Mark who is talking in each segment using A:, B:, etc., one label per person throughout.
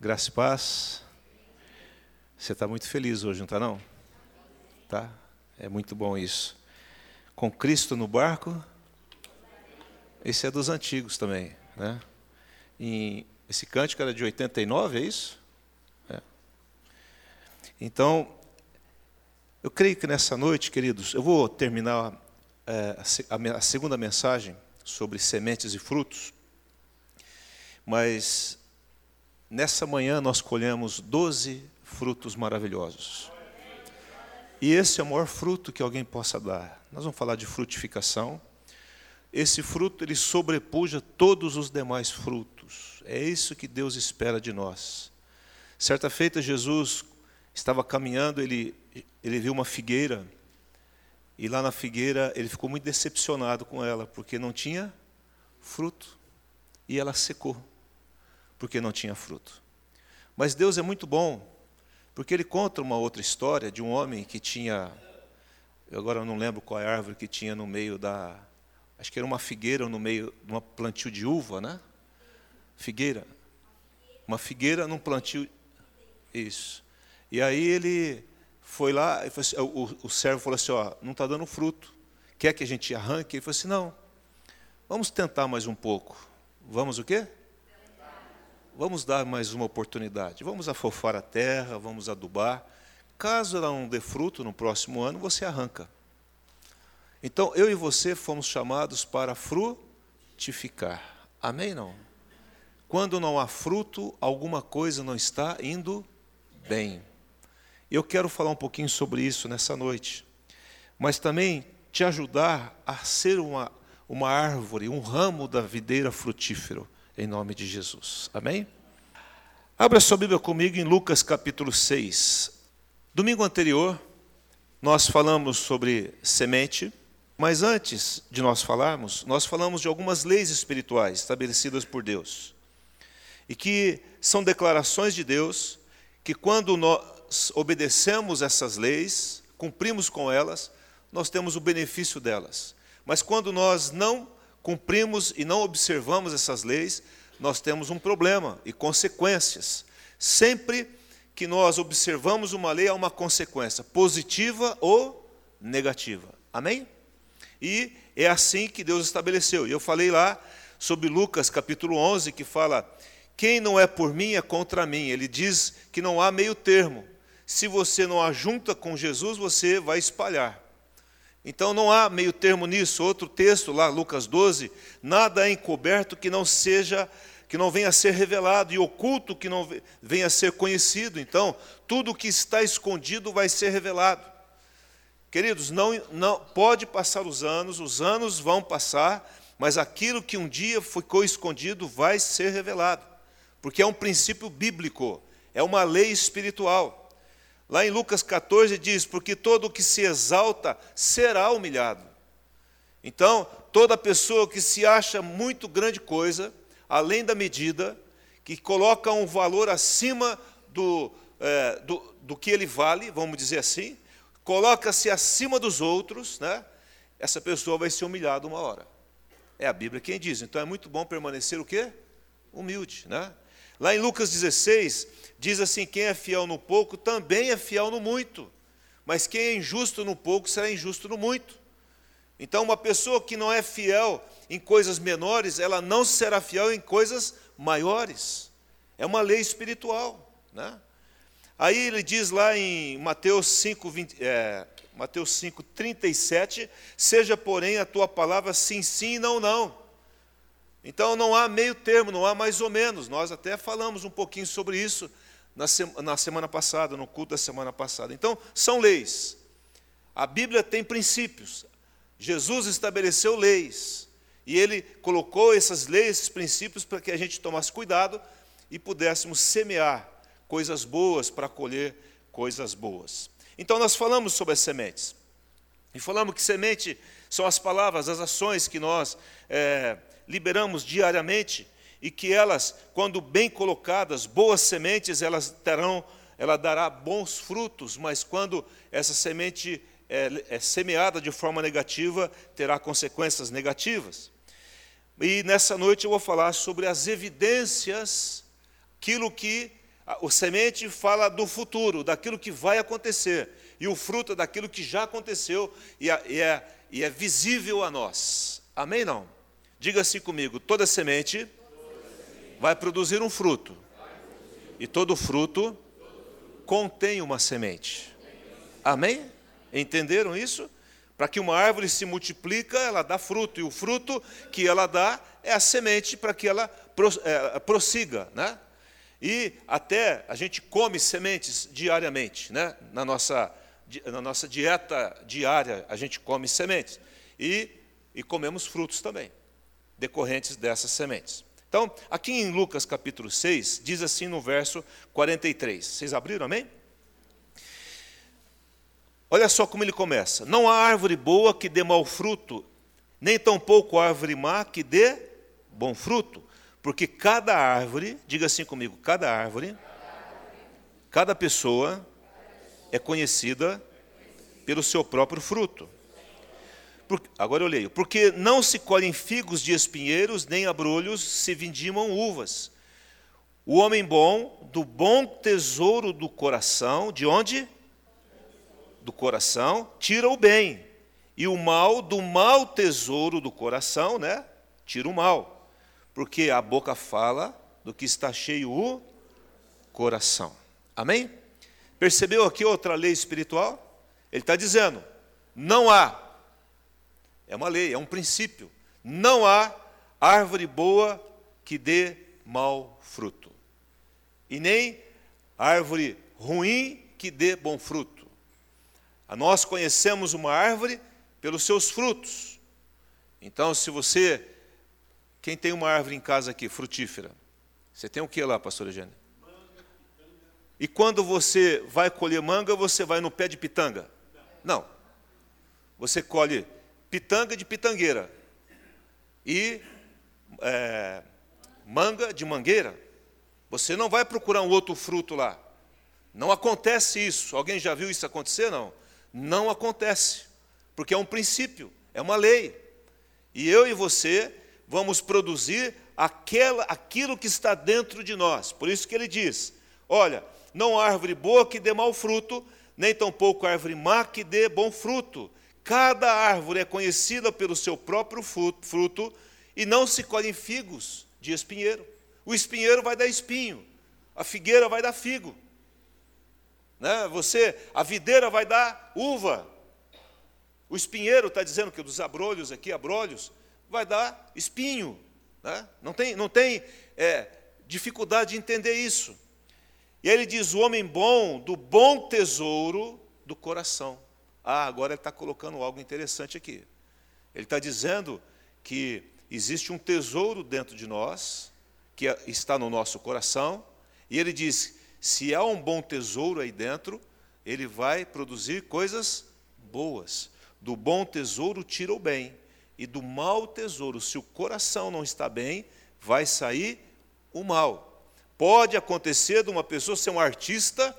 A: Graça e paz. Você está muito feliz hoje, não está não? Tá? É muito bom isso. Com Cristo no barco. Esse é dos antigos também, né? E esse cântico era de 89, é isso? É. Então, eu creio que nessa noite, queridos, eu vou terminar é, a, a segunda mensagem sobre sementes e frutos, mas Nessa manhã nós colhemos doze frutos maravilhosos. E esse é o maior fruto que alguém possa dar. Nós vamos falar de frutificação. Esse fruto ele sobrepuja todos os demais frutos. É isso que Deus espera de nós. Certa feita Jesus estava caminhando, ele ele viu uma figueira e lá na figueira ele ficou muito decepcionado com ela porque não tinha fruto e ela secou porque não tinha fruto. Mas Deus é muito bom, porque Ele conta uma outra história de um homem que tinha, eu agora não lembro qual é a árvore que tinha no meio da, acho que era uma figueira no meio de um plantio de uva, né? Figueira. Uma figueira num plantio, isso. E aí ele foi lá, assim, o, o servo falou assim, ó, não está dando fruto, quer que a gente arranque? Ele falou assim, não, vamos tentar mais um pouco. Vamos o quê? Vamos dar mais uma oportunidade. Vamos afofar a terra, vamos adubar. Caso ela não dê fruto no próximo ano, você arranca. Então, eu e você fomos chamados para frutificar. Amém? Não? Quando não há fruto, alguma coisa não está indo bem. Eu quero falar um pouquinho sobre isso nessa noite, mas também te ajudar a ser uma, uma árvore, um ramo da videira frutífero em nome de Jesus. Amém? Abra sua Bíblia comigo em Lucas capítulo 6. Domingo anterior, nós falamos sobre semente, mas antes de nós falarmos, nós falamos de algumas leis espirituais estabelecidas por Deus. E que são declarações de Deus que, quando nós obedecemos essas leis, cumprimos com elas, nós temos o benefício delas. Mas quando nós não cumprimos e não observamos essas leis, nós temos um problema e consequências. Sempre que nós observamos uma lei, há uma consequência, positiva ou negativa. Amém? E é assim que Deus estabeleceu. E eu falei lá sobre Lucas capítulo 11, que fala: Quem não é por mim é contra mim. Ele diz que não há meio termo. Se você não ajunta com Jesus, você vai espalhar. Então não há meio termo nisso. Outro texto lá, Lucas 12, nada é encoberto que não seja que não venha a ser revelado e oculto que não venha a ser conhecido. Então, tudo que está escondido vai ser revelado. Queridos, não, não pode passar os anos, os anos vão passar, mas aquilo que um dia ficou escondido vai ser revelado, porque é um princípio bíblico, é uma lei espiritual. Lá em Lucas 14 diz: Porque todo o que se exalta será humilhado. Então, toda pessoa que se acha muito grande coisa, além da medida, que coloca um valor acima do, é, do, do que ele vale, vamos dizer assim, coloca-se acima dos outros, né? essa pessoa vai ser humilhada uma hora. É a Bíblia quem diz. Então é muito bom permanecer o quê? Humilde. Né? Lá em Lucas 16, diz assim: quem é fiel no pouco também é fiel no muito. Mas quem é injusto no pouco será injusto no muito. Então, uma pessoa que não é fiel em coisas menores, ela não será fiel em coisas maiores. É uma lei espiritual. Né? Aí ele diz lá em Mateus 5, 20, é, Mateus 5, 37, seja, porém, a tua palavra sim, sim, não, não. Então não há meio termo, não há mais ou menos. Nós até falamos um pouquinho sobre isso na semana passada, no culto da semana passada. Então, são leis. A Bíblia tem princípios. Jesus estabeleceu leis. E ele colocou essas leis, esses princípios, para que a gente tomasse cuidado e pudéssemos semear coisas boas para colher coisas boas. Então, nós falamos sobre as sementes. E falamos que semente são as palavras, as ações que nós é, liberamos diariamente e que elas, quando bem colocadas, boas sementes, elas terão, ela dará bons frutos, mas quando essa semente é, é semeada de forma negativa, terá consequências negativas. E nessa noite eu vou falar sobre as evidências, aquilo que o semente fala do futuro, daquilo que vai acontecer, e o fruto é daquilo que já aconteceu e é, e é, visível a nós. Amém? Não? Diga assim comigo: toda semente vai produzir um fruto, e todo fruto contém uma semente. Amém? Entenderam isso? Para que uma árvore se multiplica, ela dá fruto, e o fruto que ela dá é a semente para que ela é, prossiga, né? E até a gente come sementes diariamente, né? Na nossa, na nossa dieta diária, a gente come sementes. E, e comemos frutos também, decorrentes dessas sementes. Então, aqui em Lucas capítulo 6, diz assim no verso 43. Vocês abriram, amém? Olha só como ele começa: Não há árvore boa que dê mau fruto, nem tampouco árvore má que dê bom fruto, porque cada árvore, diga assim comigo, cada árvore, cada pessoa é conhecida pelo seu próprio fruto. Agora eu leio. Porque não se colhem figos de espinheiros, nem abrolhos se vindimam uvas. O homem bom, do bom tesouro do coração, de onde? Do coração, tira o bem. E o mal, do mau tesouro do coração, né? Tira o mal porque a boca fala do que está cheio o coração. Amém? Percebeu aqui outra lei espiritual? Ele está dizendo: não há, é uma lei, é um princípio, não há árvore boa que dê mau fruto, e nem árvore ruim que dê bom fruto. Nós conhecemos uma árvore pelos seus frutos. Então, se você quem tem uma árvore em casa aqui, frutífera? Você tem o que lá, pastor Eugênio? E quando você vai colher manga, você vai no pé de pitanga? Não. Você colhe pitanga de pitangueira e é, manga de mangueira. Você não vai procurar um outro fruto lá. Não acontece isso. Alguém já viu isso acontecer? Não. Não acontece. Porque é um princípio, é uma lei. E eu e você vamos produzir aquela, aquilo que está dentro de nós. Por isso que ele diz: olha, não há árvore boa que dê mau fruto, nem tampouco árvore má que dê bom fruto. Cada árvore é conhecida pelo seu próprio fruto, e não se colhem figos de espinheiro. O espinheiro vai dar espinho, a figueira vai dar figo. Né? Você, a videira vai dar uva. O espinheiro está dizendo que dos abrolhos aqui, abrolhos, vai dar espinho. Né? Não tem, não tem é, dificuldade de entender isso. E aí ele diz: o homem bom, do bom tesouro do coração. Ah, agora ele está colocando algo interessante aqui. Ele está dizendo que existe um tesouro dentro de nós, que está no nosso coração, e ele diz: se há um bom tesouro aí dentro, ele vai produzir coisas boas. Do bom tesouro tira o bem, e do mau tesouro, se o coração não está bem, vai sair o mal. Pode acontecer de uma pessoa ser um artista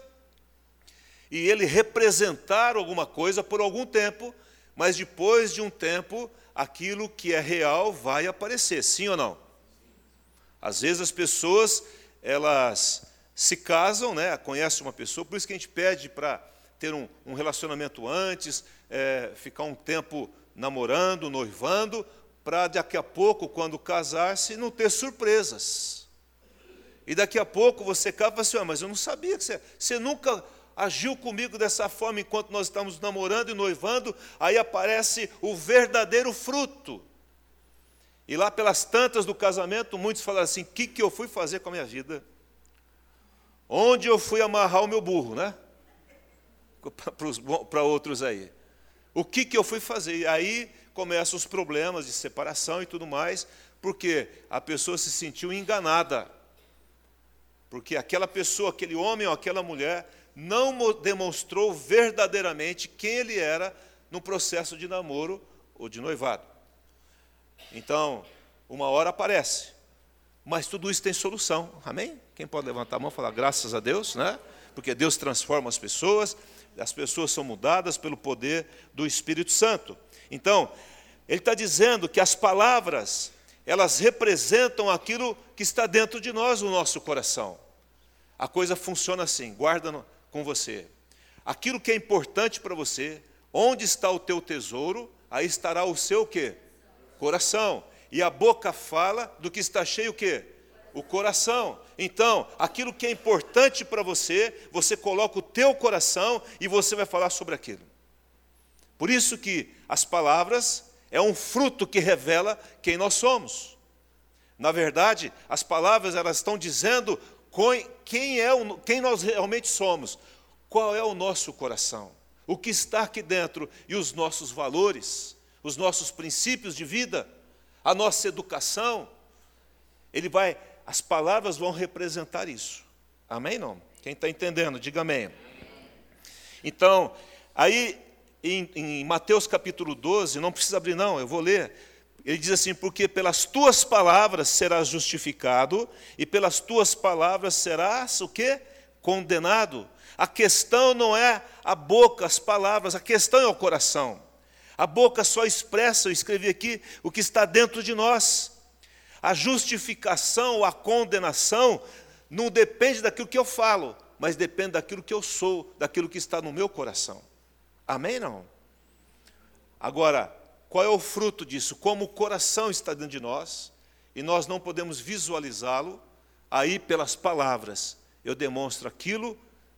A: e ele representar alguma coisa por algum tempo, mas depois de um tempo, aquilo que é real vai aparecer, sim ou não? Às vezes as pessoas, elas se casam, né, conhecem uma pessoa, por isso que a gente pede para ter um, um relacionamento antes, é, ficar um tempo namorando, noivando, para daqui a pouco, quando casar-se, não ter surpresas. E daqui a pouco você fala assim, ah, mas eu não sabia que você, você nunca agiu comigo dessa forma enquanto nós estamos namorando e noivando, aí aparece o verdadeiro fruto. E lá pelas tantas do casamento, muitos falaram assim: o que, que eu fui fazer com a minha vida? Onde eu fui amarrar o meu burro, né? Para outros aí. O que, que eu fui fazer? E aí começam os problemas de separação e tudo mais, porque a pessoa se sentiu enganada. Porque aquela pessoa, aquele homem ou aquela mulher, não demonstrou verdadeiramente quem ele era no processo de namoro ou de noivado. Então, uma hora aparece, mas tudo isso tem solução, amém? Quem pode levantar a mão e falar graças a Deus, né? Porque Deus transforma as pessoas, as pessoas são mudadas pelo poder do Espírito Santo. Então, ele está dizendo que as palavras, elas representam aquilo que está dentro de nós, o nosso coração. a coisa funciona assim, guarda com você. Aquilo que é importante para você, onde está o teu tesouro, aí estará o seu quê? Coração. E a boca fala do que está cheio o quê? O coração. Então, aquilo que é importante para você, você coloca o teu coração e você vai falar sobre aquilo. Por isso que as palavras é um fruto que revela quem nós somos. Na verdade, as palavras elas estão dizendo quem é o, quem nós realmente somos, qual é o nosso coração, o que está aqui dentro e os nossos valores, os nossos princípios de vida, a nossa educação. Ele vai, as palavras vão representar isso. Amém? Não? Quem está entendendo, diga amém. Então, aí em, em Mateus capítulo 12, não precisa abrir, não, eu vou ler. Ele diz assim: Porque pelas tuas palavras serás justificado, e pelas tuas palavras serás o quê? Condenado. A questão não é a boca, as palavras, a questão é o coração. A boca só expressa, eu escrevi aqui, o que está dentro de nós. A justificação ou a condenação não depende daquilo que eu falo, mas depende daquilo que eu sou, daquilo que está no meu coração. Amém? Não? Agora, qual é o fruto disso? Como o coração está dentro de nós e nós não podemos visualizá-lo, aí pelas palavras eu demonstro aquilo,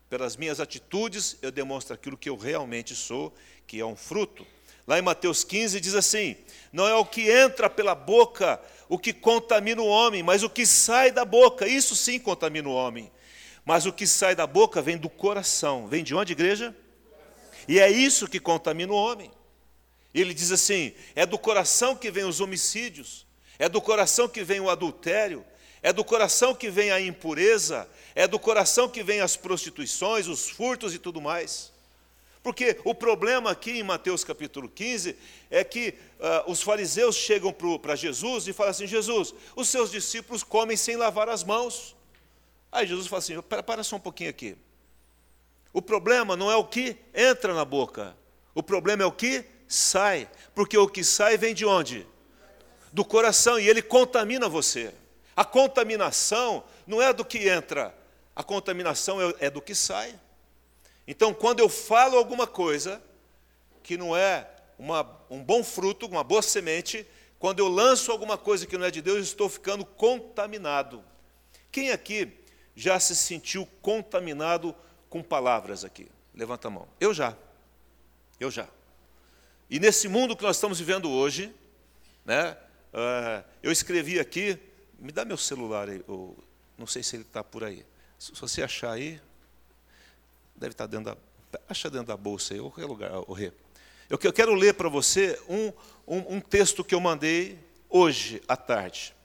A: pelas minhas atitudes eu demonstro aquilo que eu realmente sou, que é um fruto. Lá em Mateus 15 diz assim: Não é o que entra pela boca o que contamina o homem, mas o que sai da boca, isso sim contamina o homem. Mas o que sai da boca vem do coração. Vem de onde, igreja? E é isso que contamina o homem. Ele diz assim: é do coração que vem os homicídios, é do coração que vem o adultério, é do coração que vem a impureza, é do coração que vem as prostituições, os furtos e tudo mais. Porque o problema aqui em Mateus capítulo 15 é que uh, os fariseus chegam para Jesus e falam assim: Jesus, os seus discípulos comem sem lavar as mãos. Aí Jesus fala assim: para, para só um pouquinho aqui. O problema não é o que entra na boca, o problema é o que sai, porque o que sai vem de onde? Do coração e ele contamina você. A contaminação não é do que entra, a contaminação é, é do que sai. Então, quando eu falo alguma coisa que não é uma, um bom fruto, uma boa semente, quando eu lanço alguma coisa que não é de Deus, eu estou ficando contaminado. Quem aqui já se sentiu contaminado com palavras aqui? Levanta a mão. Eu já. Eu já. E nesse mundo que nós estamos vivendo hoje, né, uh, eu escrevi aqui, me dá meu celular aí, ou, não sei se ele está por aí. Se você achar aí, deve estar tá dentro da. Acha dentro da bolsa aí, ou qualquer lugar, o Rê. Eu, eu quero ler para você um, um, um texto que eu mandei hoje à tarde.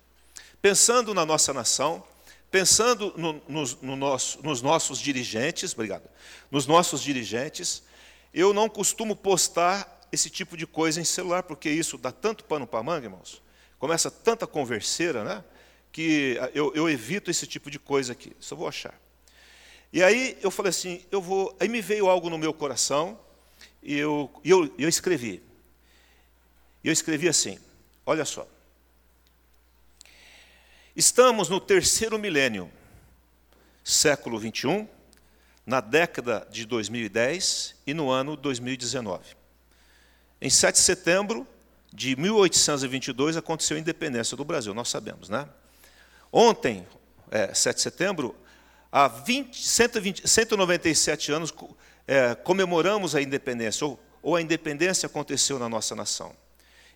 A: Pensando na nossa nação, pensando no, nos, no nosso, nos nossos dirigentes, obrigado, nos nossos dirigentes, eu não costumo postar esse tipo de coisa em celular, porque isso dá tanto pano para manga, irmãos, começa tanta converseira, né, que eu, eu evito esse tipo de coisa aqui, só vou achar. E aí eu falei assim, eu vou, aí me veio algo no meu coração, e eu, eu, eu escrevi. E eu escrevi assim, olha só, Estamos no terceiro milênio, século 21, na década de 2010 e no ano 2019. Em 7 de setembro de 1822 aconteceu a independência do Brasil, nós sabemos, né? Ontem, é, 7 de setembro, há 20, 120, 197 anos é, comemoramos a independência, ou, ou a independência aconteceu na nossa nação.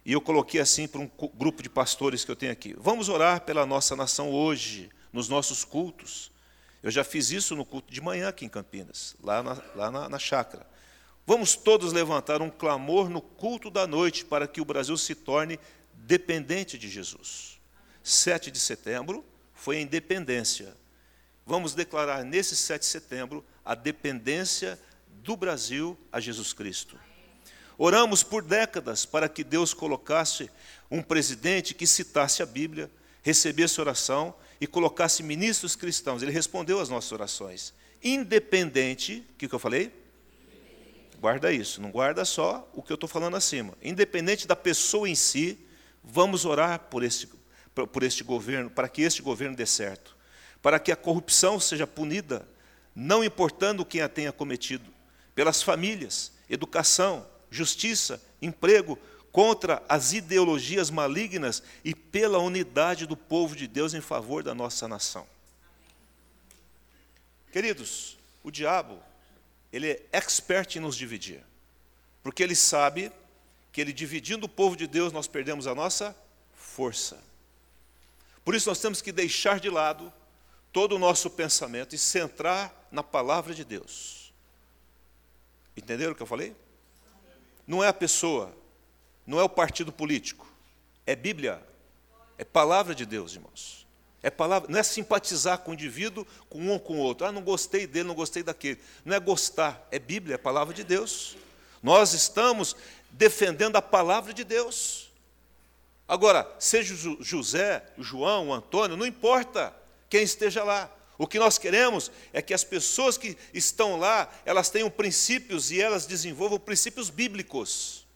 A: E eu coloquei assim para um grupo de pastores que eu tenho aqui: vamos orar pela nossa nação hoje, nos nossos cultos. Eu já fiz isso no culto de manhã aqui em Campinas, lá na, lá na, na chácara. Vamos todos levantar um clamor no culto da noite para que o Brasil se torne dependente de Jesus. 7 de setembro foi a independência. Vamos declarar nesse 7 de setembro a dependência do Brasil a Jesus Cristo. Oramos por décadas para que Deus colocasse um presidente que citasse a Bíblia, recebesse oração e colocasse ministros cristãos. Ele respondeu às nossas orações. Independente, o que, que eu falei? Guarda isso, não guarda só o que eu estou falando acima. Independente da pessoa em si, vamos orar por este, por este governo, para que este governo dê certo. para que a corrupção seja punida, não importando quem a tenha cometido, pelas famílias, educação, justiça, emprego, contra as ideologias malignas e pela unidade do povo de Deus em favor da nossa nação. Queridos, o diabo, ele é expert em nos dividir, porque ele sabe que ele dividindo o povo de Deus nós perdemos a nossa força. Por isso nós temos que deixar de lado todo o nosso pensamento e centrar na palavra de Deus. Entenderam o que eu falei? Não é a pessoa, não é o partido político, é Bíblia, é palavra de Deus, irmãos. É palavra, não é simpatizar com o indivíduo, com um ou com o outro. Ah, não gostei dele, não gostei daquele. Não é gostar, é Bíblia, é palavra de Deus. Nós estamos defendendo a palavra de Deus. Agora, seja José, João, Antônio, não importa quem esteja lá. O que nós queremos é que as pessoas que estão lá, elas tenham princípios e elas desenvolvam princípios bíblicos.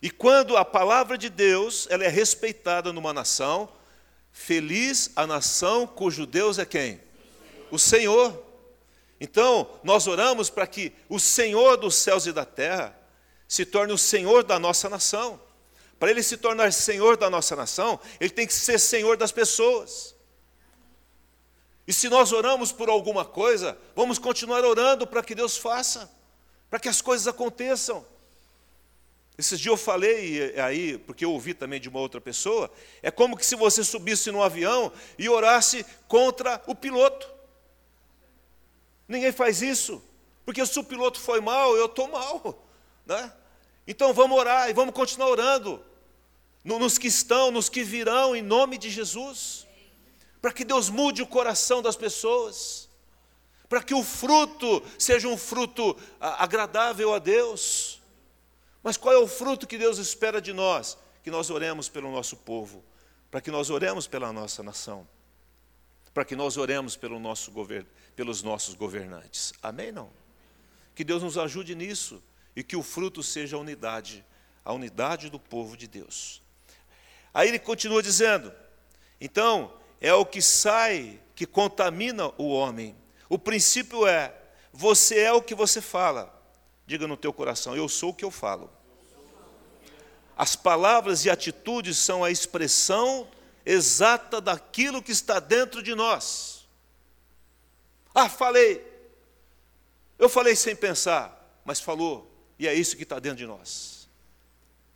A: E quando a palavra de Deus ela é respeitada numa nação, feliz a nação cujo Deus é quem? O Senhor. Então, nós oramos para que o Senhor dos céus e da terra se torne o Senhor da nossa nação. Para ele se tornar Senhor da nossa nação, ele tem que ser Senhor das pessoas. E se nós oramos por alguma coisa, vamos continuar orando para que Deus faça, para que as coisas aconteçam. Esses dias eu falei aí, porque eu ouvi também de uma outra pessoa, é como que se você subisse num avião e orasse contra o piloto. Ninguém faz isso, porque se o piloto foi mal, eu estou mal. Né? Então vamos orar e vamos continuar orando nos que estão, nos que virão, em nome de Jesus, para que Deus mude o coração das pessoas, para que o fruto seja um fruto agradável a Deus. Mas qual é o fruto que Deus espera de nós? Que nós oremos pelo nosso povo, para que nós oremos pela nossa nação, para que nós oremos pelo nosso pelos nossos governantes. Amém? Não? Que Deus nos ajude nisso e que o fruto seja a unidade, a unidade do povo de Deus. Aí ele continua dizendo: então, é o que sai que contamina o homem. O princípio é: você é o que você fala. Diga no teu coração: Eu sou o que eu falo. As palavras e atitudes são a expressão exata daquilo que está dentro de nós. Ah, falei. Eu falei sem pensar, mas falou, e é isso que está dentro de nós.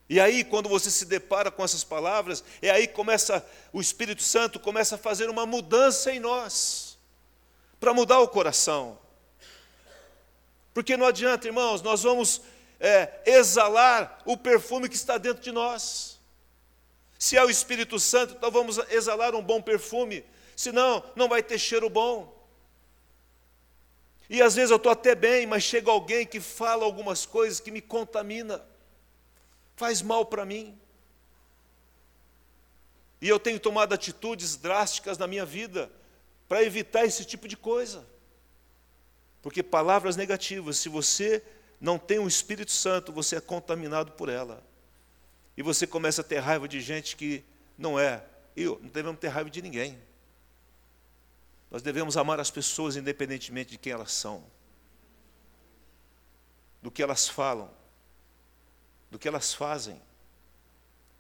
A: E aí, quando você se depara com essas palavras, é aí que começa, o Espírito Santo começa a fazer uma mudança em nós, para mudar o coração, porque não adianta, irmãos, nós vamos é, exalar o perfume que está dentro de nós. Se é o Espírito Santo, então vamos exalar um bom perfume, senão não vai ter cheiro bom. E às vezes eu estou até bem, mas chega alguém que fala algumas coisas que me contamina, faz mal para mim. E eu tenho tomado atitudes drásticas na minha vida para evitar esse tipo de coisa. Porque palavras negativas, se você não tem o Espírito Santo, você é contaminado por ela. E você começa a ter raiva de gente que não é. E não devemos ter raiva de ninguém. Nós devemos amar as pessoas independentemente de quem elas são, do que elas falam, do que elas fazem.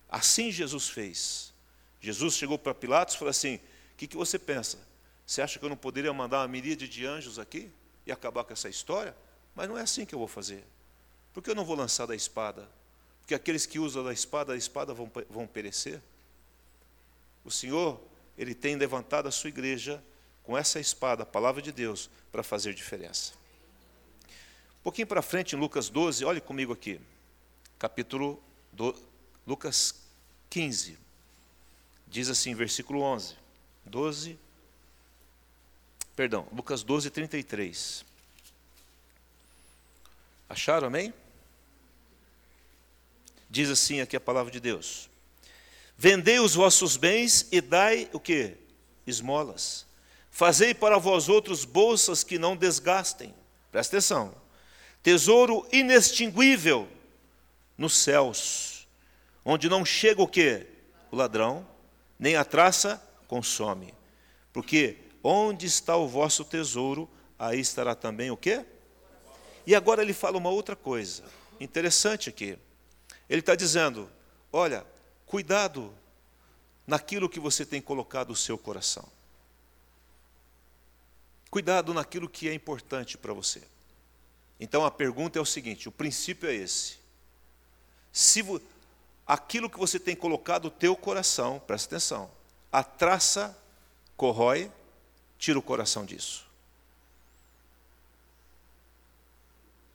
A: Assim Jesus fez. Jesus chegou para Pilatos e falou assim: O que, que você pensa? Você acha que eu não poderia mandar uma miríade de anjos aqui? E acabar com essa história, mas não é assim que eu vou fazer. Porque eu não vou lançar da espada? Porque aqueles que usam da espada, a espada vão, vão perecer. O Senhor, Ele tem levantado a sua igreja com essa espada, a palavra de Deus, para fazer diferença. Um pouquinho para frente, em Lucas 12, olhe comigo aqui, capítulo do, Lucas 15, diz assim, versículo 11, 12, Perdão, Lucas 12, 33. Acharam, amém? Diz assim aqui a palavra de Deus. Vendei os vossos bens e dai o que? Esmolas. Fazei para vós outros bolsas que não desgastem. Presta atenção. Tesouro inextinguível nos céus, onde não chega o que? O ladrão, nem a traça consome Porque onde está o vosso tesouro, aí estará também o quê? E agora ele fala uma outra coisa interessante aqui. Ele está dizendo: olha, cuidado naquilo que você tem colocado o seu coração. Cuidado naquilo que é importante para você. Então a pergunta é o seguinte: o princípio é esse. Se aquilo que você tem colocado o teu coração, presta atenção, a traça corrói, tira o coração disso.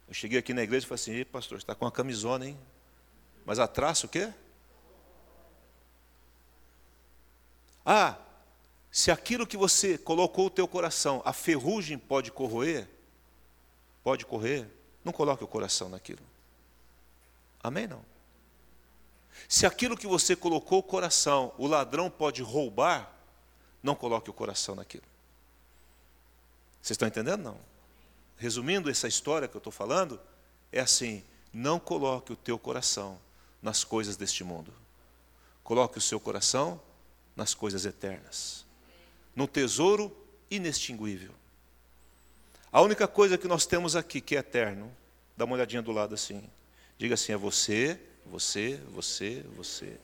A: Eu cheguei aqui na igreja e falei assim, pastor, está com uma camisona, hein? Mas a traça o quê? Ah, se aquilo que você colocou o teu coração, a ferrugem pode corroer, pode correr, não coloque o coração naquilo. Amém? Não. Se aquilo que você colocou o coração, o ladrão pode roubar, não coloque o coração naquilo. Vocês estão entendendo? Não. Resumindo essa história que eu estou falando, é assim: não coloque o teu coração nas coisas deste mundo. Coloque o seu coração nas coisas eternas, no tesouro inextinguível. A única coisa que nós temos aqui que é eterno, dá uma olhadinha do lado assim. Diga assim: é você, você, você, você.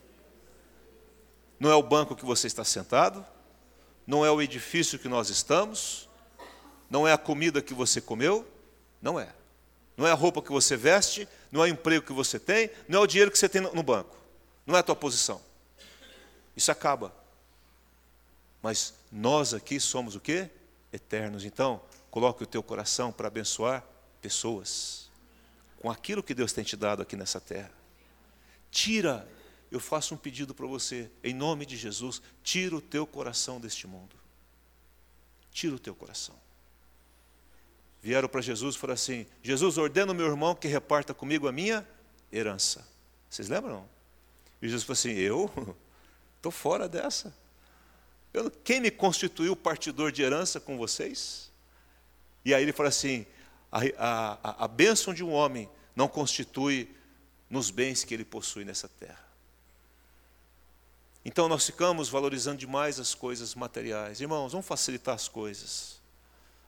A: Não é o banco que você está sentado, não é o edifício que nós estamos, não é a comida que você comeu, não é. Não é a roupa que você veste, não é o emprego que você tem, não é o dinheiro que você tem no banco, não é a tua posição. Isso acaba. Mas nós aqui somos o quê? Eternos. Então, coloque o teu coração para abençoar pessoas com aquilo que Deus tem te dado aqui nessa terra. Tira, eu faço um pedido para você, em nome de Jesus, tira o teu coração deste mundo. Tira o teu coração. Vieram para Jesus e falaram assim: Jesus, ordena o meu irmão que reparta comigo a minha herança. Vocês lembram? E Jesus falou assim: Eu estou fora dessa. Eu, quem me constituiu partidor de herança com vocês? E aí ele fala assim: a, a, a bênção de um homem não constitui nos bens que ele possui nessa terra. Então nós ficamos valorizando demais as coisas materiais. Irmãos, vamos facilitar as coisas.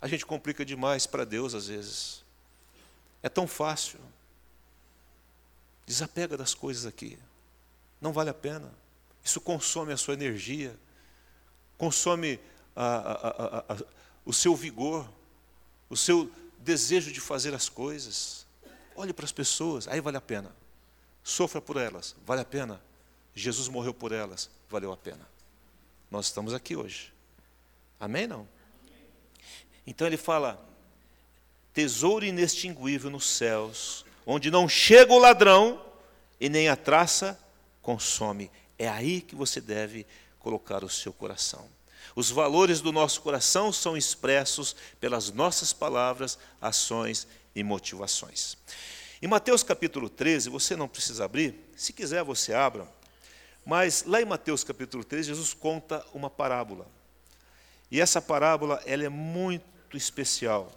A: A gente complica demais para Deus às vezes. É tão fácil. Desapega das coisas aqui. Não vale a pena. Isso consome a sua energia, consome a, a, a, o seu vigor, o seu desejo de fazer as coisas. Olhe para as pessoas, aí vale a pena. Sofra por elas, vale a pena. Jesus morreu por elas, valeu a pena. Nós estamos aqui hoje. Amém? Não? Então ele fala: tesouro inextinguível nos céus, onde não chega o ladrão e nem a traça consome. É aí que você deve colocar o seu coração. Os valores do nosso coração são expressos pelas nossas palavras, ações e motivações. Em Mateus capítulo 13, você não precisa abrir, se quiser você abra, mas lá em Mateus capítulo 13, Jesus conta uma parábola. E essa parábola ela é muito especial.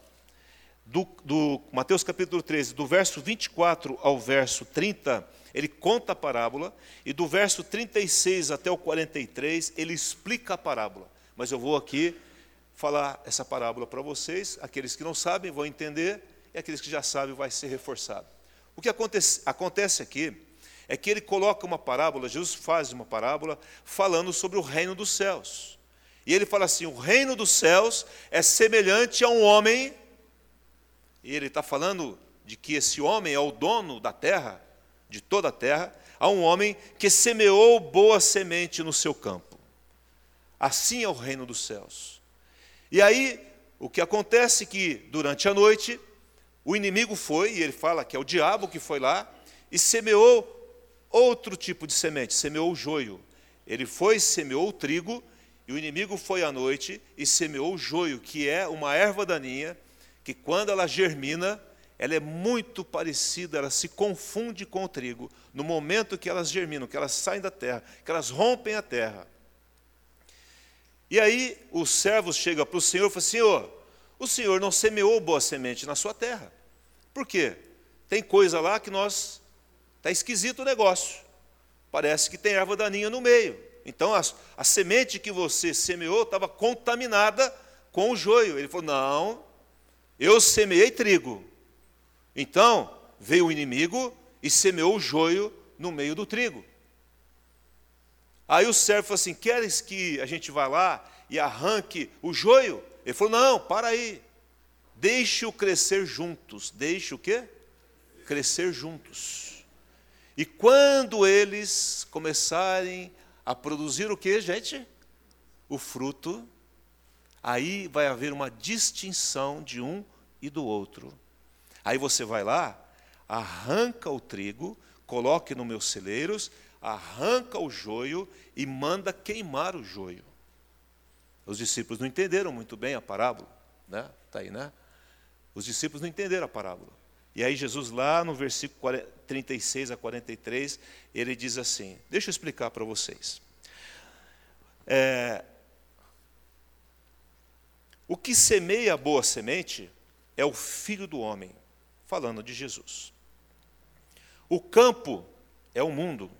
A: Do, do Mateus capítulo 13, do verso 24 ao verso 30, ele conta a parábola, e do verso 36 até o 43, ele explica a parábola mas eu vou aqui falar essa parábola para vocês. Aqueles que não sabem vão entender, e aqueles que já sabem vai ser reforçado. O que acontece, acontece aqui é que ele coloca uma parábola, Jesus faz uma parábola falando sobre o reino dos céus. E ele fala assim: o reino dos céus é semelhante a um homem, e ele está falando de que esse homem é o dono da terra, de toda a terra, a um homem que semeou boa semente no seu campo. Assim é o reino dos céus. E aí, o que acontece é que durante a noite, o inimigo foi, e ele fala que é o diabo que foi lá, e semeou outro tipo de semente, semeou o joio. Ele foi e semeou o trigo, e o inimigo foi à noite e semeou o joio, que é uma erva daninha, que quando ela germina, ela é muito parecida, ela se confunde com o trigo. No momento que elas germinam, que elas saem da terra, que elas rompem a terra, e aí o servo chega para o Senhor e fala: Senhor, o Senhor não semeou boa semente na sua terra. Por quê? Tem coisa lá que nós. Está esquisito o negócio. Parece que tem erva daninha no meio. Então a, a semente que você semeou estava contaminada com o joio. Ele falou: Não, eu semeei trigo. Então veio o inimigo e semeou o joio no meio do trigo. Aí o servo falou assim: Queres que a gente vá lá e arranque o joio? Ele falou: Não, para aí. Deixe-o crescer juntos. Deixe o quê? Crescer juntos. E quando eles começarem a produzir o que, gente? O fruto, aí vai haver uma distinção de um e do outro. Aí você vai lá, arranca o trigo, coloque nos meus celeiros, arranca o joio e manda queimar o joio. Os discípulos não entenderam muito bem a parábola, né? Tá aí, né? Os discípulos não entenderam a parábola. E aí Jesus lá no versículo 36 a 43, ele diz assim: Deixa eu explicar para vocês. É, o que semeia a boa semente é o filho do homem, falando de Jesus. O campo é o mundo.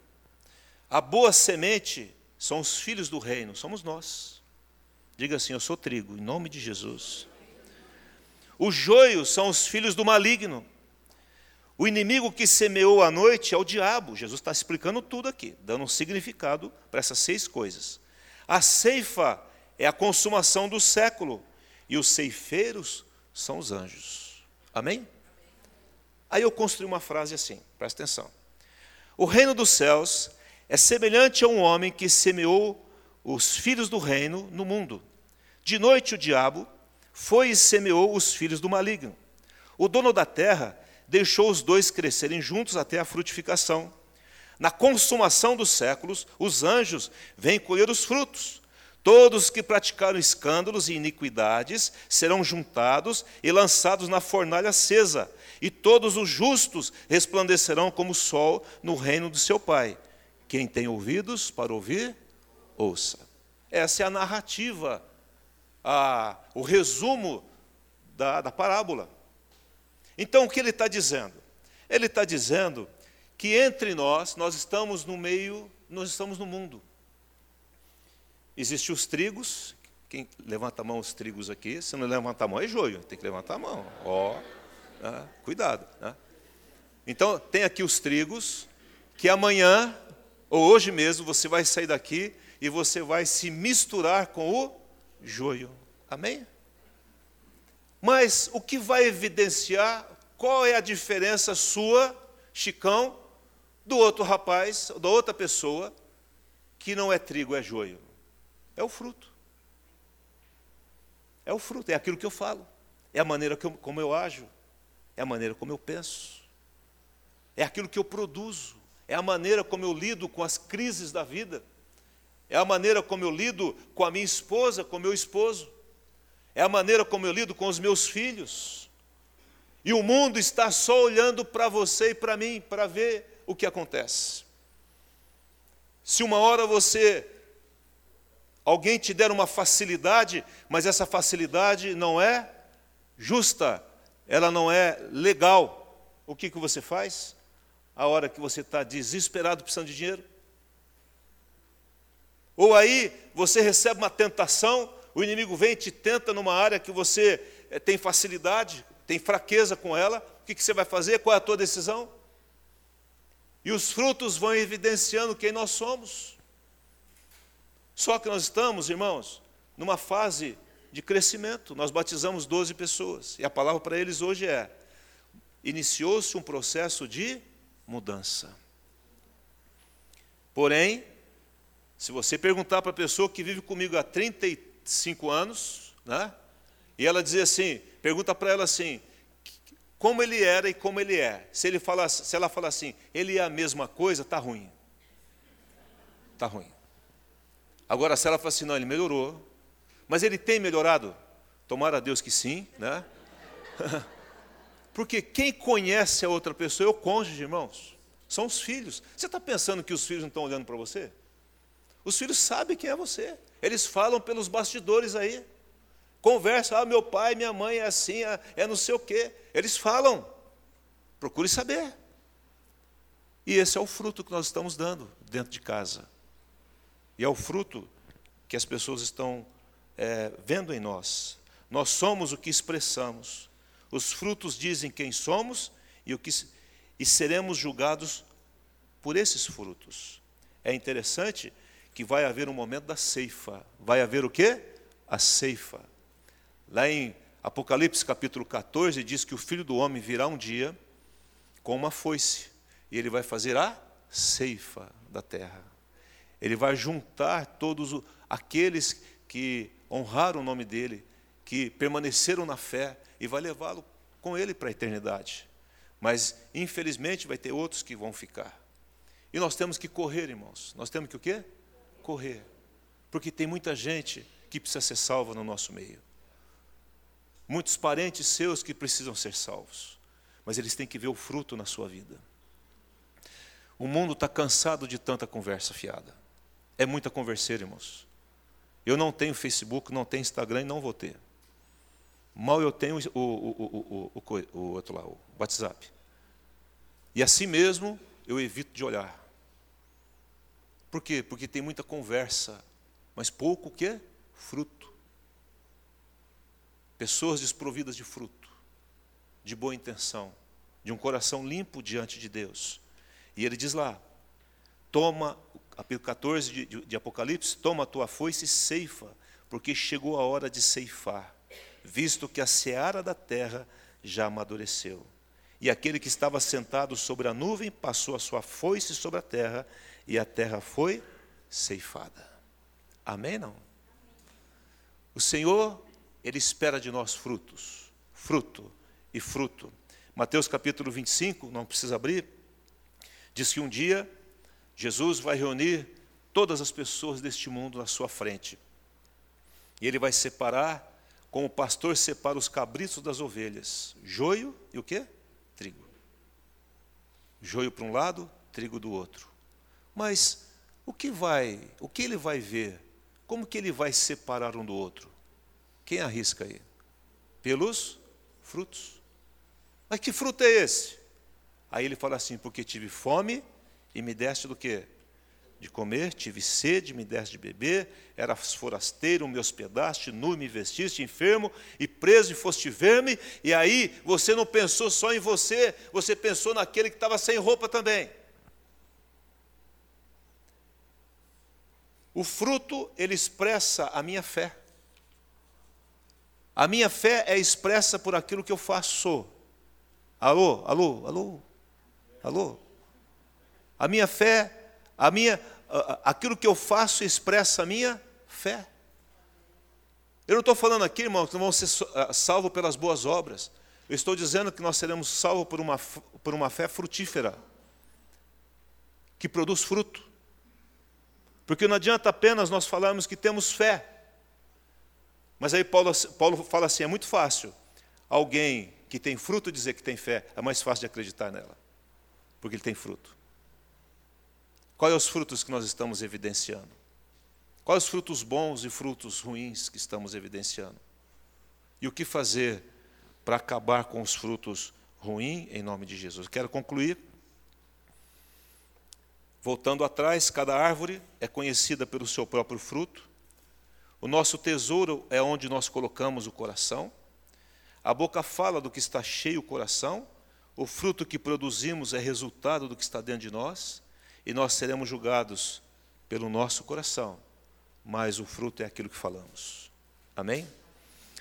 A: A boa semente são os filhos do reino, somos nós. Diga assim: Eu sou trigo, em nome de Jesus. O joio são os filhos do maligno. O inimigo que semeou à noite é o diabo. Jesus está explicando tudo aqui, dando um significado para essas seis coisas. A ceifa é a consumação do século, e os ceifeiros são os anjos. Amém? Aí eu construí uma frase assim, presta atenção. O reino dos céus é semelhante a um homem que semeou os filhos do reino no mundo. De noite o diabo foi e semeou os filhos do maligno. O dono da terra deixou os dois crescerem juntos até a frutificação. Na consumação dos séculos, os anjos vêm colher os frutos. Todos que praticaram escândalos e iniquidades serão juntados e lançados na fornalha acesa, e todos os justos resplandecerão como o sol no reino do seu Pai. Quem tem ouvidos para ouvir, ouça. Essa é a narrativa, a, o resumo da, da parábola. Então, o que ele está dizendo? Ele está dizendo que entre nós, nós estamos no meio, nós estamos no mundo. Existem os trigos, quem levanta a mão os trigos aqui, se não levanta a mão é joio, tem que levantar a mão. Ó, né? cuidado. Né? Então, tem aqui os trigos, que amanhã ou hoje mesmo você vai sair daqui e você vai se misturar com o joio. Amém? Mas o que vai evidenciar qual é a diferença sua, Chicão, do outro rapaz, da outra pessoa, que não é trigo, é joio? É o fruto. É o fruto, é aquilo que eu falo, é a maneira eu, como eu ajo, é a maneira como eu penso, é aquilo que eu produzo. É a maneira como eu lido com as crises da vida, é a maneira como eu lido com a minha esposa, com o meu esposo, é a maneira como eu lido com os meus filhos. E o mundo está só olhando para você e para mim para ver o que acontece. Se uma hora você alguém te der uma facilidade, mas essa facilidade não é justa, ela não é legal, o que, que você faz? a hora que você está desesperado precisando de dinheiro. Ou aí você recebe uma tentação, o inimigo vem e te tenta numa área que você eh, tem facilidade, tem fraqueza com ela, o que, você vai fazer? Qual é a tua decisão? E os frutos vão evidenciando quem nós somos. Só que nós estamos, irmãos, numa fase de crescimento. Nós batizamos 12 pessoas. E a palavra para eles hoje é: iniciou-se um processo de mudança. Porém, se você perguntar para a pessoa que vive comigo há 35 anos, né? E ela dizer assim, pergunta para ela assim, como ele era e como ele é. Se, ele fala, se ela falar assim, ele é a mesma coisa, está ruim. Está ruim. Agora, se ela falar assim, não, ele melhorou. Mas ele tem melhorado? Tomara a Deus que sim, né? Porque quem conhece a outra pessoa é o cônjuge, irmãos. São os filhos. Você está pensando que os filhos não estão olhando para você? Os filhos sabem quem é você. Eles falam pelos bastidores aí. Conversa, ah, meu pai, minha mãe é assim, é, é não sei o quê. Eles falam. Procure saber. E esse é o fruto que nós estamos dando dentro de casa. E é o fruto que as pessoas estão é, vendo em nós. Nós somos o que expressamos. Os frutos dizem quem somos e, o que, e seremos julgados por esses frutos. É interessante que vai haver um momento da ceifa. Vai haver o quê? A ceifa. Lá em Apocalipse capítulo 14 diz que o filho do homem virá um dia com uma foice e ele vai fazer a ceifa da terra. Ele vai juntar todos aqueles que honraram o nome dele, que permaneceram na fé e vai levá-lo com ele para a eternidade. Mas infelizmente vai ter outros que vão ficar. E nós temos que correr, irmãos. Nós temos que o quê? Correr. Porque tem muita gente que precisa ser salva no nosso meio. Muitos parentes seus que precisam ser salvos. Mas eles têm que ver o fruto na sua vida. O mundo está cansado de tanta conversa fiada. É muita converseira, irmãos. Eu não tenho Facebook, não tenho Instagram e não vou ter. Mal eu tenho o, o, o, o, outro lá, o WhatsApp. E assim mesmo eu evito de olhar. Por quê? Porque tem muita conversa, mas pouco o quê? Fruto. Pessoas desprovidas de fruto, de boa intenção, de um coração limpo diante de Deus. E ele diz lá: toma, capítulo 14 de, de, de Apocalipse, toma a tua foice e ceifa, porque chegou a hora de ceifar, visto que a seara da terra já amadureceu. E aquele que estava sentado sobre a nuvem passou a sua foice sobre a terra, e a terra foi ceifada. Amém? Não? O Senhor, Ele espera de nós frutos, fruto e fruto. Mateus capítulo 25, não precisa abrir, Diz que um dia Jesus vai reunir todas as pessoas deste mundo na sua frente. E ele vai separar, como o pastor separa os cabritos das ovelhas, joio e o que? Trigo. Joio para um lado, trigo do outro. Mas o que vai, o que ele vai ver? Como que ele vai separar um do outro? Quem arrisca aí? Pelos frutos. Mas que fruto é esse? Aí ele fala assim: porque tive fome e me deste do quê? De comer, tive sede, me deste de beber, eras forasteiro, me hospedaste, nu me vestiste, enfermo e preso e foste ver-me, e aí você não pensou só em você, você pensou naquele que estava sem roupa também. O fruto, ele expressa a minha fé. A minha fé é expressa por aquilo que eu faço. Alô, alô, alô. Alô? A minha fé, a minha, aquilo que eu faço expressa a minha fé. Eu não estou falando aqui, irmãos, que não vamos ser ah, salvos pelas boas obras. Eu estou dizendo que nós seremos salvos por uma, por uma fé frutífera, que produz fruto. Porque não adianta apenas nós falarmos que temos fé. Mas aí Paulo, Paulo fala assim: é muito fácil alguém que tem fruto dizer que tem fé, é mais fácil de acreditar nela porque ele tem fruto. Quais os frutos que nós estamos evidenciando? Quais os frutos bons e frutos ruins que estamos evidenciando? E o que fazer para acabar com os frutos ruins em nome de Jesus? Quero concluir. Voltando atrás, cada árvore é conhecida pelo seu próprio fruto. O nosso tesouro é onde nós colocamos o coração. A boca fala do que está cheio o coração o fruto que produzimos é resultado do que está dentro de nós, e nós seremos julgados pelo nosso coração, mas o fruto é aquilo que falamos. Amém?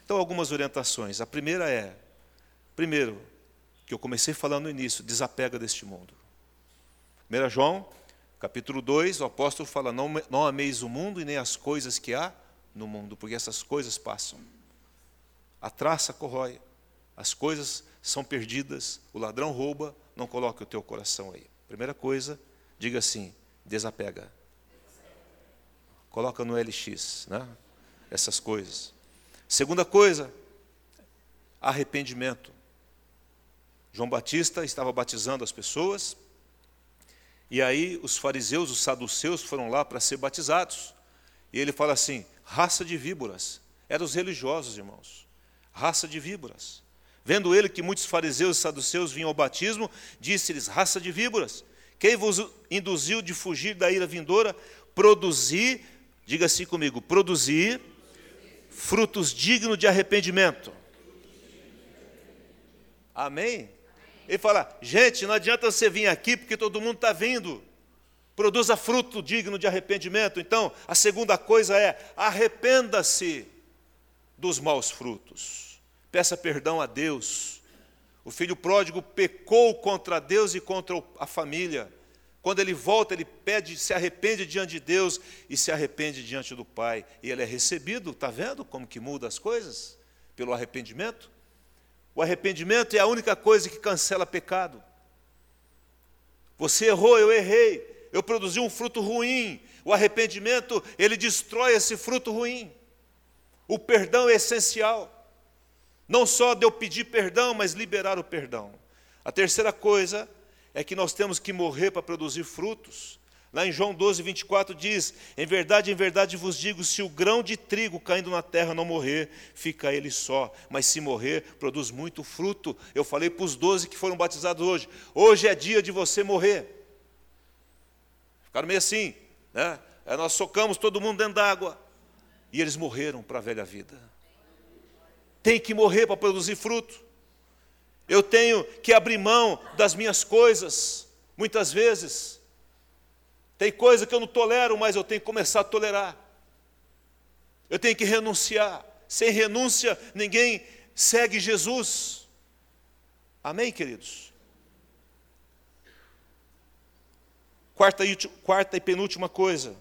A: Então, algumas orientações. A primeira é, primeiro, que eu comecei falando no início, desapega deste mundo. 1 João, capítulo 2, o apóstolo fala: não, não ameis o mundo e nem as coisas que há no mundo, porque essas coisas passam. A traça corrói, as coisas são perdidas, o ladrão rouba, não coloque o teu coração aí. Primeira coisa, diga assim: desapega. Coloca no LX, né? Essas coisas. Segunda coisa, arrependimento. João Batista estava batizando as pessoas, e aí os fariseus, os saduceus foram lá para ser batizados. E ele fala assim: raça de víboras. Eram os religiosos, irmãos. Raça de víboras. Vendo ele que muitos fariseus e saduceus vinham ao batismo, disse-lhes: raça de víboras, quem vos induziu de fugir da ira vindoura? produzir, diga assim comigo, produzir frutos dignos de arrependimento. Amém? Ele fala, gente, não adianta você vir aqui porque todo mundo está vindo. Produza fruto digno de arrependimento. Então, a segunda coisa é arrependa-se dos maus frutos. Peça perdão a Deus. O filho pródigo pecou contra Deus e contra a família. Quando ele volta, ele pede, se arrepende diante de Deus e se arrepende diante do Pai. E ele é recebido, está vendo como que muda as coisas? Pelo arrependimento. O arrependimento é a única coisa que cancela pecado. Você errou, eu errei, eu produzi um fruto ruim. O arrependimento, ele destrói esse fruto ruim. O perdão é essencial. Não só de eu pedir perdão, mas liberar o perdão. A terceira coisa é que nós temos que morrer para produzir frutos. Lá em João 12, 24 diz: Em verdade, em verdade vos digo: se o grão de trigo caindo na terra não morrer, fica ele só, mas se morrer, produz muito fruto. Eu falei para os doze que foram batizados hoje: hoje é dia de você morrer. Ficaram meio assim, né? Nós socamos todo mundo dentro d'água e eles morreram para a velha vida. Tem que morrer para produzir fruto. Eu tenho que abrir mão das minhas coisas, muitas vezes. Tem coisa que eu não tolero, mas eu tenho que começar a tolerar. Eu tenho que renunciar. Sem renúncia, ninguém segue Jesus. Amém, queridos? Quarta e, quarta e penúltima coisa,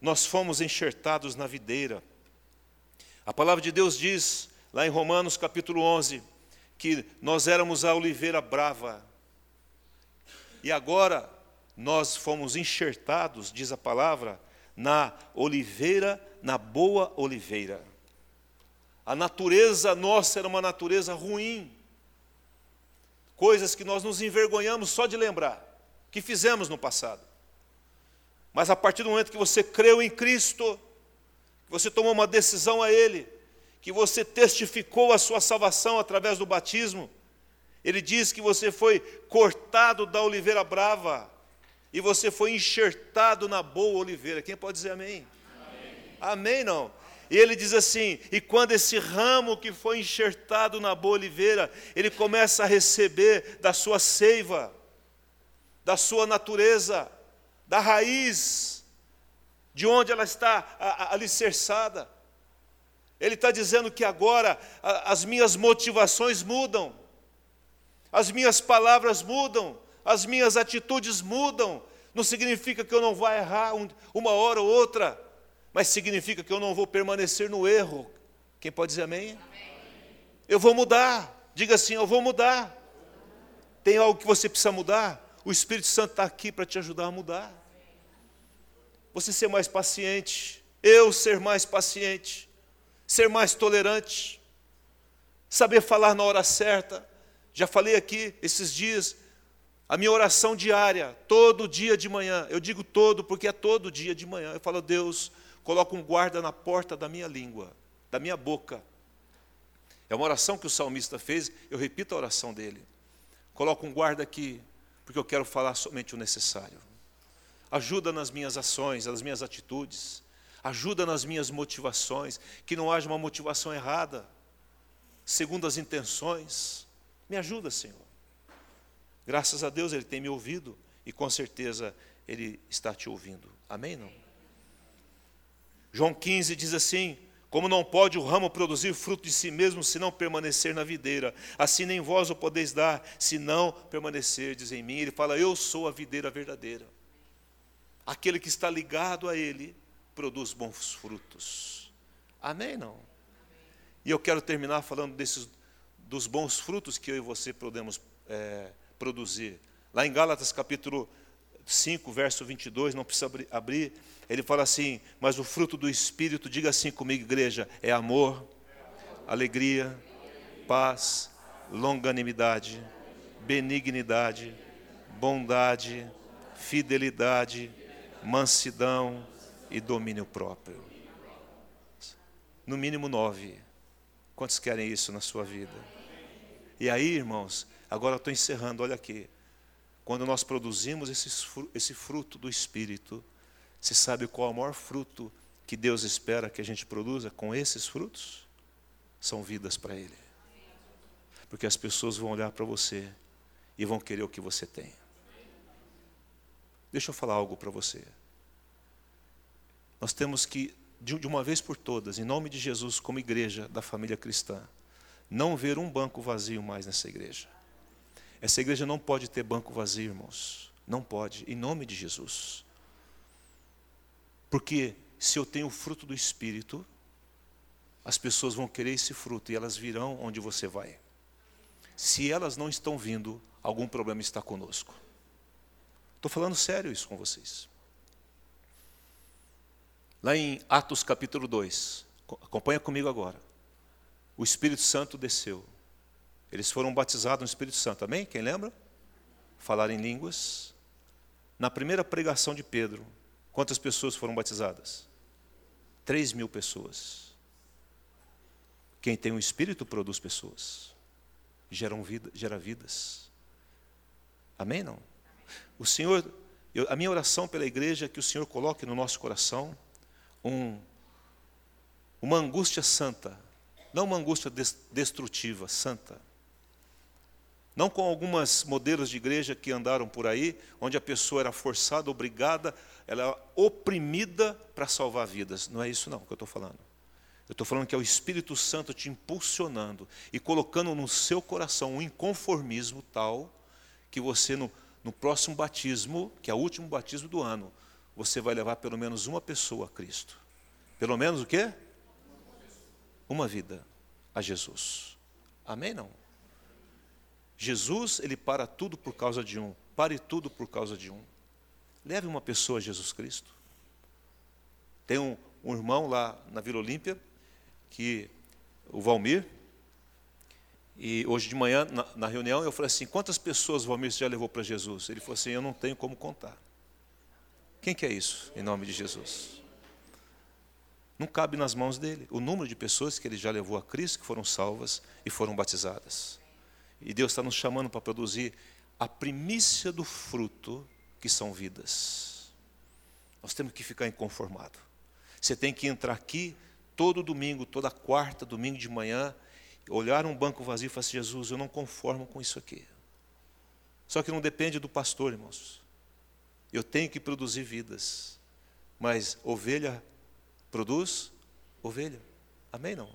A: nós fomos enxertados na videira. A palavra de Deus diz, lá em Romanos capítulo 11, que nós éramos a oliveira brava. E agora nós fomos enxertados, diz a palavra, na oliveira, na boa oliveira. A natureza nossa era uma natureza ruim. Coisas que nós nos envergonhamos só de lembrar, que fizemos no passado. Mas a partir do momento que você creu em Cristo, que você tomou uma decisão a Ele, que você testificou a sua salvação através do batismo. Ele diz que você foi cortado da oliveira brava e você foi enxertado na boa oliveira. Quem pode dizer amém? Amém, amém não? E ele diz assim: e quando esse ramo que foi enxertado na boa oliveira, ele começa a receber da sua seiva, da sua natureza, da raiz, de onde ela está alicerçada. Ele está dizendo que agora as minhas motivações mudam, as minhas palavras mudam, as minhas atitudes mudam. Não significa que eu não vá errar uma hora ou outra, mas significa que eu não vou permanecer no erro. Quem pode dizer amém? amém. Eu vou mudar. Diga assim: eu vou mudar. Tem algo que você precisa mudar? O Espírito Santo está aqui para te ajudar a mudar. Você ser mais paciente, eu ser mais paciente ser mais tolerante, saber falar na hora certa. Já falei aqui esses dias, a minha oração diária, todo dia de manhã, eu digo todo porque é todo dia de manhã. Eu falo, Deus, coloca um guarda na porta da minha língua, da minha boca. É uma oração que o salmista fez, eu repito a oração dele. Coloca um guarda aqui, porque eu quero falar somente o necessário. Ajuda nas minhas ações, nas minhas atitudes ajuda nas minhas motivações, que não haja uma motivação errada, segundo as intenções. Me ajuda, Senhor. Graças a Deus Ele tem me ouvido e com certeza Ele está te ouvindo. Amém? Não? João 15 diz assim: Como não pode o ramo produzir fruto de si mesmo se não permanecer na videira, assim nem vós o podeis dar se não permanecerdes em mim. Ele fala: Eu sou a videira verdadeira. Aquele que está ligado a Ele produz bons frutos. Amém? Não? E eu quero terminar falando desses, dos bons frutos que eu e você podemos é, produzir. Lá em Gálatas capítulo 5, verso 22, não precisa abrir, ele fala assim: Mas o fruto do Espírito, diga assim comigo, igreja, é amor, alegria, paz, longanimidade, benignidade, bondade, fidelidade, mansidão, e domínio próprio. No mínimo nove. Quantos querem isso na sua vida? E aí, irmãos, agora estou encerrando, olha aqui. Quando nós produzimos esse fruto do Espírito, Você sabe qual é o maior fruto que Deus espera que a gente produza com esses frutos? São vidas para Ele. Porque as pessoas vão olhar para você e vão querer o que você tem. Deixa eu falar algo para você. Nós temos que, de uma vez por todas, em nome de Jesus, como igreja da família cristã, não ver um banco vazio mais nessa igreja. Essa igreja não pode ter banco vazio, irmãos. Não pode, em nome de Jesus. Porque se eu tenho o fruto do Espírito, as pessoas vão querer esse fruto e elas virão onde você vai. Se elas não estão vindo, algum problema está conosco. Estou falando sério isso com vocês. Lá em Atos capítulo 2, acompanha comigo agora. O Espírito Santo desceu. Eles foram batizados no Espírito Santo, amém? Quem lembra? Falar em línguas. Na primeira pregação de Pedro, quantas pessoas foram batizadas? Três mil pessoas. Quem tem o Espírito produz pessoas, geram vida, gera vidas. Amém? Não? O Senhor, eu, a minha oração pela igreja é que o Senhor coloque no nosso coração um, uma angústia santa, não uma angústia destrutiva, santa. Não com algumas modelos de igreja que andaram por aí, onde a pessoa era forçada, obrigada, ela era oprimida para salvar vidas. Não é isso não que eu estou falando. Eu estou falando que é o Espírito Santo te impulsionando e colocando no seu coração um inconformismo tal que você, no, no próximo batismo, que é o último batismo do ano, você vai levar pelo menos uma pessoa a Cristo. Pelo menos o quê? Uma vida a Jesus. Amém? Não? Jesus, ele para tudo por causa de um. Pare tudo por causa de um. Leve uma pessoa a Jesus Cristo. Tem um, um irmão lá na Vila Olímpia, que o Valmir, e hoje de manhã, na, na, reunião, eu falei assim: quantas pessoas o Valmir já levou para Jesus? Ele falou assim: eu não tenho como contar. Quem que é isso, em nome de Jesus? Não cabe nas mãos dele o número de pessoas que ele já levou a Cristo, que foram salvas e foram batizadas. E Deus está nos chamando para produzir a primícia do fruto, que são vidas. Nós temos que ficar inconformado. Você tem que entrar aqui todo domingo, toda quarta, domingo de manhã, olhar um banco vazio e falar assim, Jesus, eu não conformo com isso aqui. Só que não depende do pastor, irmãos. Eu tenho que produzir vidas. Mas ovelha produz ovelha. Amém? Não?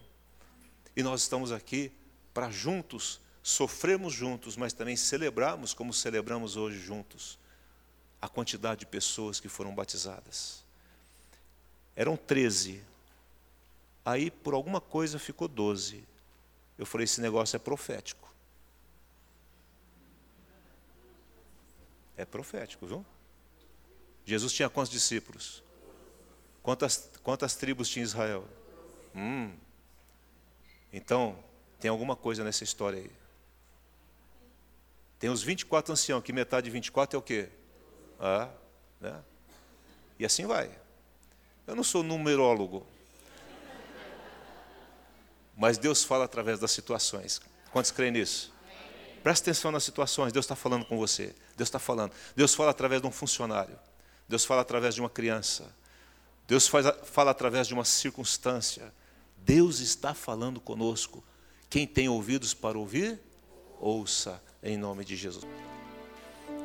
A: E nós estamos aqui para juntos sofremos juntos, mas também celebramos como celebramos hoje juntos a quantidade de pessoas que foram batizadas. Eram 13. Aí, por alguma coisa, ficou 12. Eu falei: esse negócio é profético. É profético, viu? Jesus tinha quantos discípulos? Quantas, quantas tribos tinha Israel? Hum. Então, tem alguma coisa nessa história aí. Tem os 24 anciãos, que metade de 24 é o quê? Ah, né? E assim vai. Eu não sou numerólogo. Mas Deus fala através das situações. Quantos creem nisso? Presta atenção nas situações. Deus está falando com você. Deus está falando. Deus fala através de um funcionário. Deus fala através de uma criança. Deus faz, fala através de uma circunstância. Deus está falando conosco. Quem tem ouvidos para ouvir, ouça em nome de Jesus.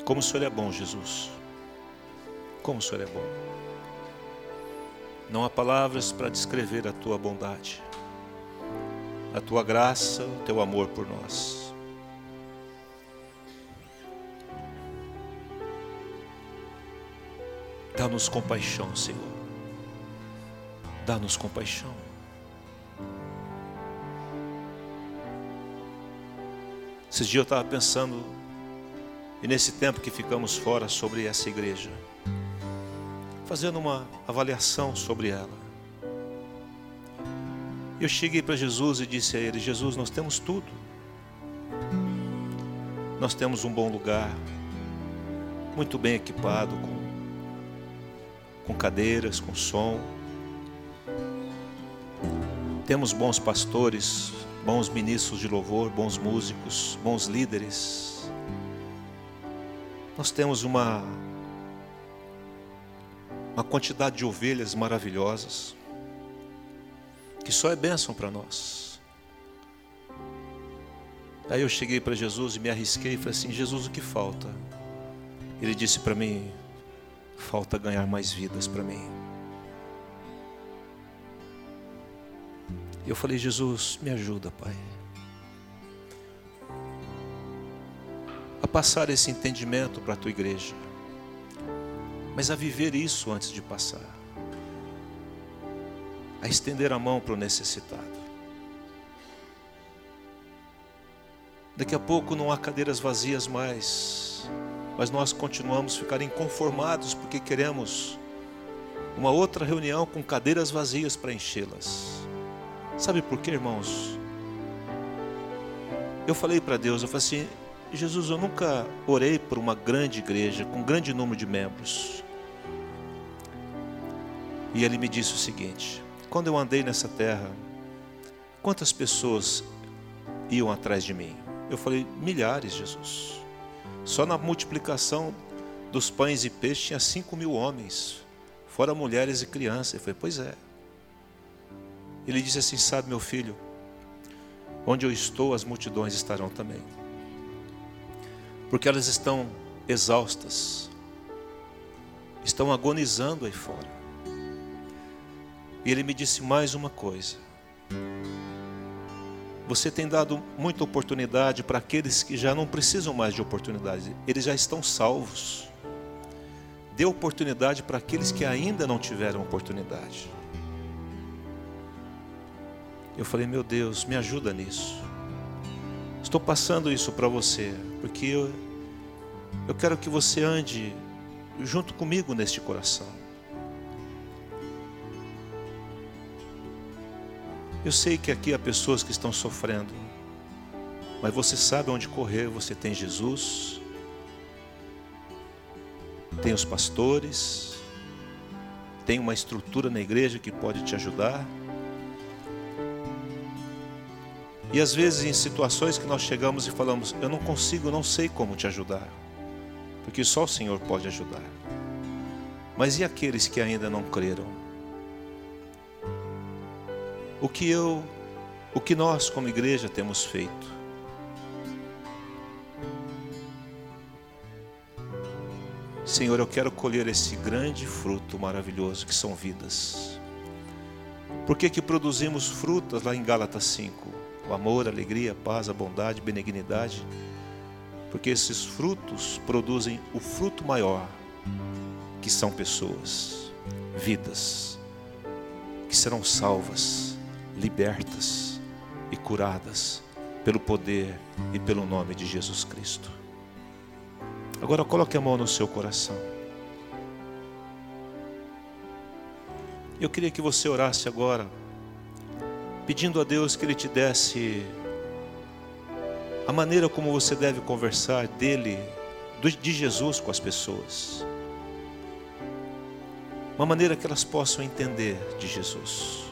A: Como o Senhor é bom, Jesus. Como o Senhor é bom. Não há palavras para descrever a tua bondade, a tua graça, o teu amor por nós. Dá-nos compaixão, Senhor. Dá-nos compaixão. Esses dias eu estava pensando, e nesse tempo que ficamos fora sobre essa igreja, fazendo uma avaliação sobre ela. Eu cheguei para Jesus e disse a ele: Jesus, nós temos tudo. Nós temos um bom lugar, muito bem equipado, com, com cadeiras, com som. Temos bons pastores, bons ministros de louvor, bons músicos, bons líderes. Nós temos uma uma quantidade de ovelhas maravilhosas, que só é bênção para nós. Aí eu cheguei para Jesus e me arrisquei e falei assim: Jesus, o que falta? Ele disse para mim: falta ganhar mais vidas para mim. Eu falei: Jesus, me ajuda, Pai. A passar esse entendimento para a tua igreja mas a viver isso antes de passar, a estender a mão para o necessitado. Daqui a pouco não há cadeiras vazias mais, mas nós continuamos a ficar inconformados porque queremos uma outra reunião com cadeiras vazias para enchê-las. Sabe por quê, irmãos? Eu falei para Deus, eu falei assim, Jesus, eu nunca orei por uma grande igreja com um grande número de membros. E ele me disse o seguinte: quando eu andei nessa terra, quantas pessoas iam atrás de mim? Eu falei: milhares, Jesus. Só na multiplicação dos pães e peixes tinha cinco mil homens, fora mulheres e crianças. Eu falei: pois é. Ele disse assim: sabe, meu filho, onde eu estou, as multidões estarão também porque elas estão exaustas, estão agonizando aí fora. E ele me disse mais uma coisa: você tem dado muita oportunidade para aqueles que já não precisam mais de oportunidade, eles já estão salvos. Dê oportunidade para aqueles que ainda não tiveram oportunidade. Eu falei, meu Deus, me ajuda nisso. Estou passando isso para você, porque eu, eu quero que você ande junto comigo neste coração. Eu sei que aqui há pessoas que estão sofrendo, mas você sabe onde correr, você tem Jesus, tem os pastores, tem uma estrutura na igreja que pode te ajudar. E às vezes em situações que nós chegamos e falamos, eu não consigo, não sei como te ajudar, porque só o Senhor pode ajudar. Mas e aqueles que ainda não creram? O que eu, o que nós como igreja temos feito? Senhor, eu quero colher esse grande fruto maravilhoso que são vidas. Por que que produzimos frutas lá em Gálatas 5? O amor, a alegria, a paz, a bondade, a benignidade, porque esses frutos produzem o fruto maior, que são pessoas, vidas, que serão salvas, libertas e curadas pelo poder e pelo nome de Jesus Cristo. Agora coloque a mão no seu coração. Eu queria que você orasse agora pedindo a Deus que Ele te desse a maneira como você deve conversar dele, de Jesus com as pessoas. Uma maneira que elas possam entender de Jesus.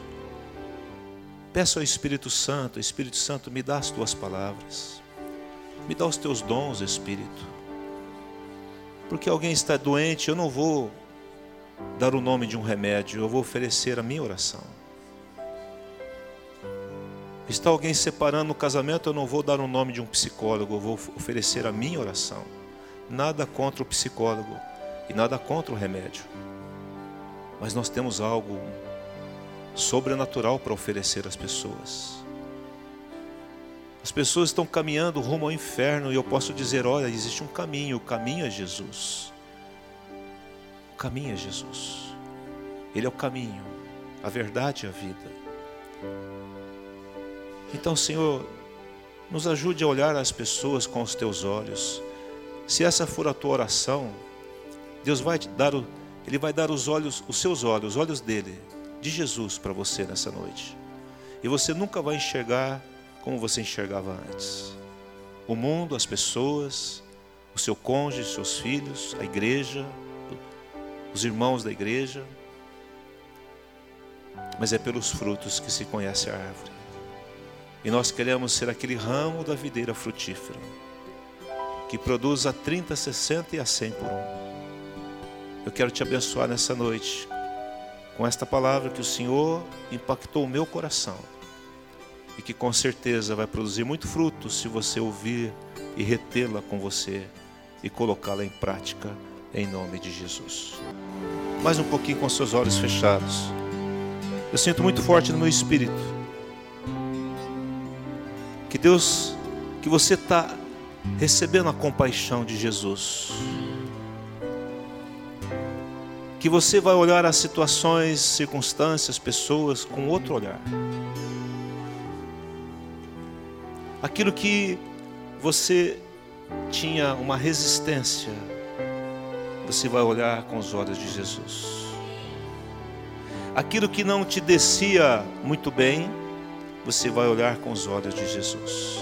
A: Peça ao Espírito Santo, Espírito Santo, me dá as tuas palavras. Me dá os teus dons, Espírito. Porque alguém está doente, eu não vou dar o nome de um remédio, eu vou oferecer a minha oração. Está alguém separando o casamento, eu não vou dar o nome de um psicólogo, eu vou oferecer a minha oração. Nada contra o psicólogo e nada contra o remédio. Mas nós temos algo sobrenatural para oferecer às pessoas. As pessoas estão caminhando rumo ao inferno e eu posso dizer: olha, existe um caminho, o caminho é Jesus. O caminho é Jesus. Ele é o caminho, a verdade e a vida. Então, Senhor, nos ajude a olhar as pessoas com os teus olhos. Se essa for a tua oração, Deus vai te dar o, ele vai dar os olhos, os seus olhos, os olhos dele, de Jesus para você nessa noite. E você nunca vai enxergar como você enxergava antes. O mundo, as pessoas, o seu cônjuge, seus filhos, a igreja, os irmãos da igreja. Mas é pelos frutos que se conhece a árvore. E nós queremos ser aquele ramo da videira frutífera, que produz a 30, 60 e a 100 por um. Eu quero te abençoar nessa noite com esta palavra que o Senhor impactou o meu coração e que com certeza vai produzir muito fruto se você ouvir e retê-la com você e colocá-la em prática em nome de Jesus. Mais um pouquinho com seus olhos fechados. Eu sinto muito forte no meu espírito que Deus, que você está recebendo a compaixão de Jesus. Que você vai olhar as situações, circunstâncias, pessoas com outro olhar. Aquilo que você tinha uma resistência, você vai olhar com os olhos de Jesus. Aquilo que não te descia muito bem, você vai olhar com os olhos de Jesus.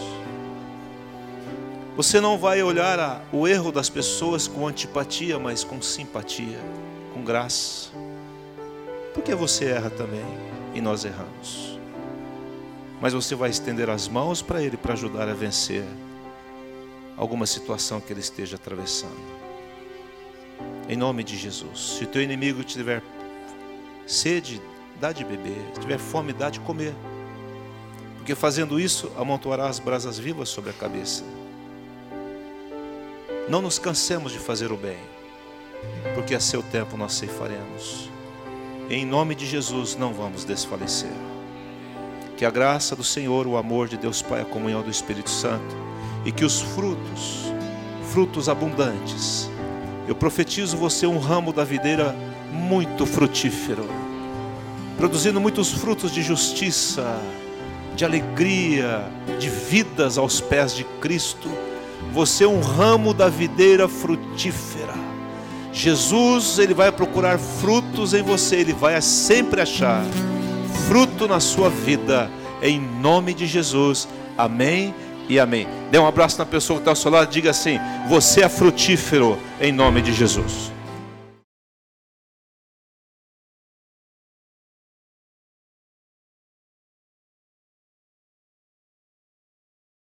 A: Você não vai olhar a, o erro das pessoas com antipatia, mas com simpatia, com graça. Porque você erra também e nós erramos mas você vai estender as mãos para ele para ajudar a vencer alguma situação que ele esteja atravessando. Em nome de Jesus. Se o teu inimigo tiver sede, dá de beber. Se tiver fome, dá de comer. Porque fazendo isso, amontoará as brasas vivas sobre a cabeça. Não nos cansemos de fazer o bem, porque a seu tempo nós ceifaremos. Em nome de Jesus, não vamos desfalecer. Que a graça do Senhor, o amor de Deus Pai, a comunhão do Espírito Santo e que os frutos, frutos abundantes, eu profetizo você um ramo da videira muito frutífero, produzindo muitos frutos de justiça, de alegria, de vidas aos pés de Cristo. Você é um ramo da videira frutífera. Jesus, ele vai procurar frutos em você, ele vai sempre achar fruto na sua vida, em nome de Jesus. Amém e amém. Dê um abraço na pessoa que está ao seu lado, diga assim: Você é frutífero, em nome de Jesus.